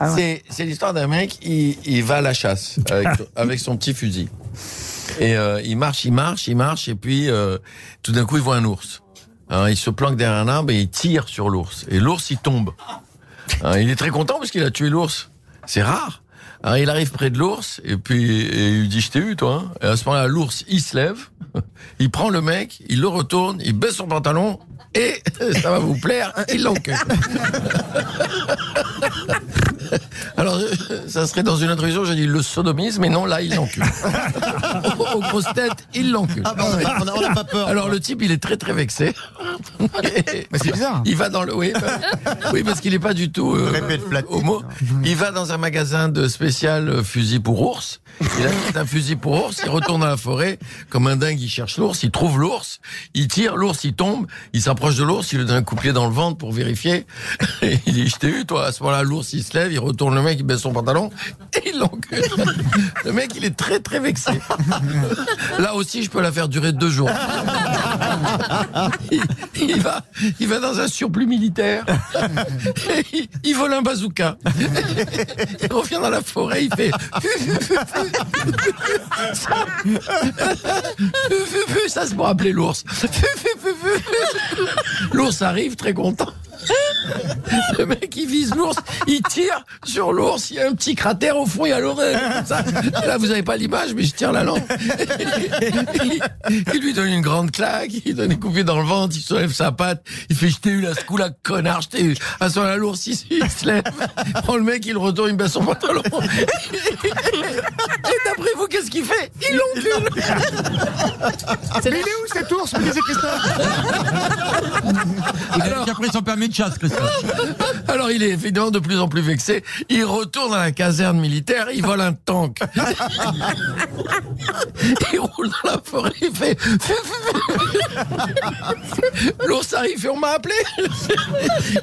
Ah C'est c'est l'histoire d'un mec, il, il va à la chasse avec, avec son petit fusil. Et euh, il marche, il marche, il marche, et puis euh, tout d'un coup, il voit un ours. Alors, il se planque derrière un arbre et il tire sur l'ours. Et l'ours, il tombe. Alors, il est très content parce qu'il a tué l'ours. C'est rare. Alors, il arrive près de l'ours et puis et il lui dit je t'ai eu toi. hein. Et à ce moment-là, l'ours il se lève, il prend le mec, il le retourne, il baisse son pantalon et ça va vous plaire, il l'encule. Ça serait dans une introduction, j'ai dit le sodomisme, mais non là il l'encule. Aux grosses têtes, il l'encule. Ah bah, on a- on a- on n'a pas peur. Alors le type il est très très vexé. Mais c'est bizarre. Il va dans le oui, bah, oui parce qu'il est pas du tout euh, homo. Il va dans un magasin de spécial euh, fusil pour ours. Il achète un fusil pour ours. Il retourne dans la forêt comme un dingue. Il cherche l'ours. Il trouve l'ours. Il tire l'ours. Il tombe. Il s'approche de l'ours. Il lui donne un coup de pied dans le ventre pour vérifier. Et il dit je t'ai eu toi. À ce moment-là l'ours il se lève. Il retourne le mec. Il baisse son pantalon et il l'encule. Le mec il est très très vexé. Là aussi je peux la faire durer deux jours. Il, va, dans un surplus militaire. Il, il vole un bazooka. Il revient dans la forêt, il fait. Ça, ça c'est pour appeler l'ours. L'ours arrive très content. Le mec il vise l'ours, il tire sur l'ours, il y a un petit cratère au fond, il y a l'oreille. Là vous avez pas l'image, mais je tire la langue. Il, lui donne une grande claque, il donne une coupée dans le ventre, il soulève sa patte, il fait je t'ai eu là ce coup-là, connard, je t'ai eu. À ce moment-là, l'ours il, il se lève, le mec, il retourne, il baisse son pantalon. Qu'est-ce qu'il fait? Il l'encule Mais il est où cet ours me disait Christophe? Il a pris son permis de chasse, Christophe. Alors il est évidemment de plus en plus vexé. Il retourne à la caserne militaire, il vole un tank. Il roule dans la forêt, il fait... L'ours arrive et on m'a appelé.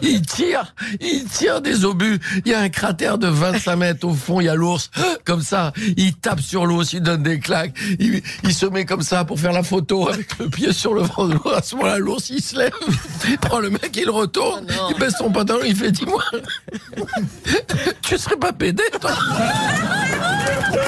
Il tire, il tire des obus. Il y a un cratère de 25 mètres au fond, il y a l'ours. Comme ça, il tape sur l'ours, il donne des claques. Il, il se met comme ça pour faire la photo avec le pied sur le ventre de l'ours. À ce moment-là, l'ours, il se lève, il prend le mec, il retourne, il baisse son pantalon, il fait, dis-moi, tu serais pas pédé, toi